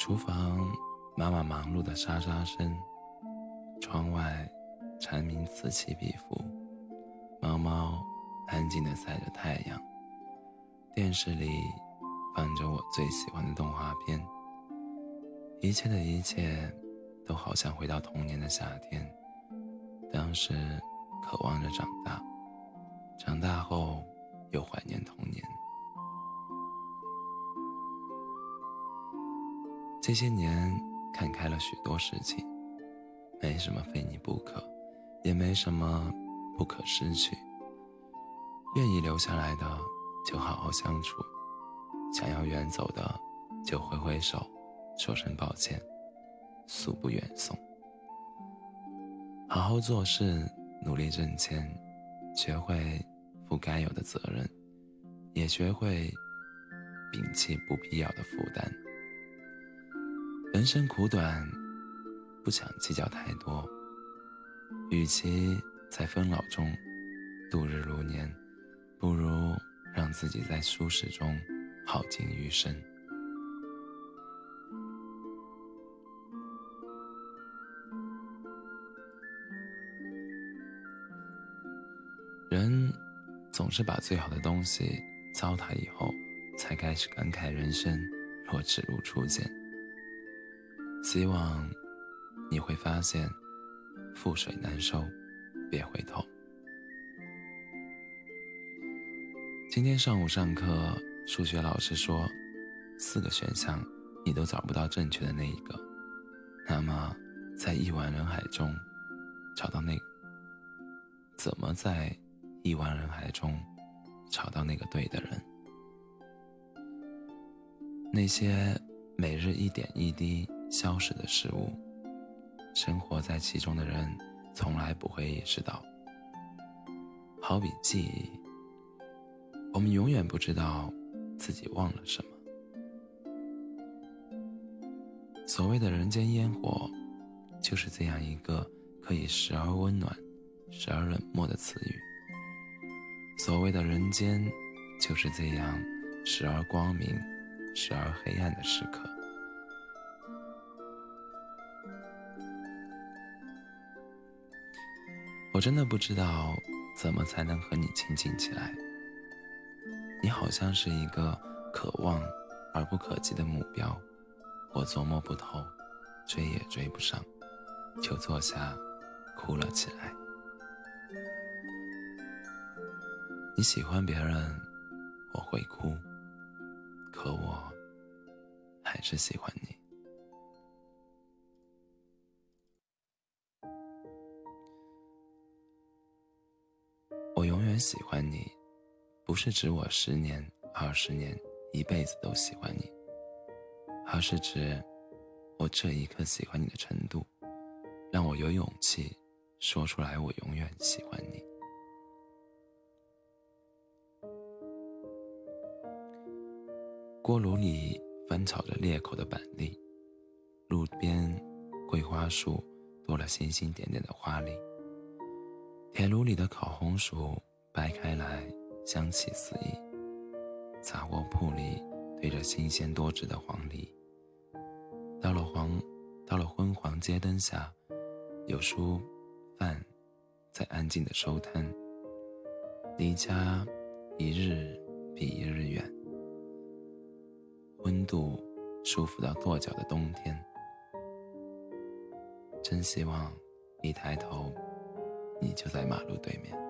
厨房妈妈忙碌的沙沙声，窗外蝉鸣此起彼伏，猫猫安静的晒着太阳。电视里放着我最喜欢的动画片，一切的一切都好像回到童年的夏天。当时渴望着长大，长大后又怀念童年。这些年看开了许多事情，没什么非你不可，也没什么不可失去。愿意留下来的就好好相处，想要远走的就挥挥手，说声抱歉，速不远送。好好做事，努力挣钱，学会负该有的责任，也学会摒弃不必要的负担。人生苦短，不想计较太多。与其在纷扰中度日如年，不如让自己在舒适中耗尽余生。人总是把最好的东西糟蹋以后，才开始感慨人生若只如初见。希望你会发现，覆水难收，别回头。今天上午上课，数学老师说，四个选项你都找不到正确的那一个，那么在亿万人海中找到那，怎么在亿万人海中找到那个对的人？那些每日一点一滴。消失的事物，生活在其中的人从来不会意识到。好比记忆，我们永远不知道自己忘了什么。所谓的人间烟火，就是这样一个可以时而温暖，时而冷漠的词语。所谓的人间，就是这样时而光明，时而黑暗的时刻。我真的不知道怎么才能和你亲近起来。你好像是一个可望而不可及的目标，我琢磨不透，追也追不上，就坐下哭了起来。你喜欢别人，我会哭，可我还是喜欢你。我永远喜欢你，不是指我十年、二十年、一辈子都喜欢你，而是指我这一刻喜欢你的程度，让我有勇气说出来。我永远喜欢你。锅炉里翻炒着裂口的板栗，路边桂花树多了星星点点的花粒。铁炉里的烤红薯掰开来，香气四溢。杂货铺里堆着新鲜多汁的黄梨。到了黄，到了昏黄街灯下，有书饭在安静的收摊。离家一日比一日远，温度舒服到跺脚的冬天。真希望一抬头。你就在马路对面。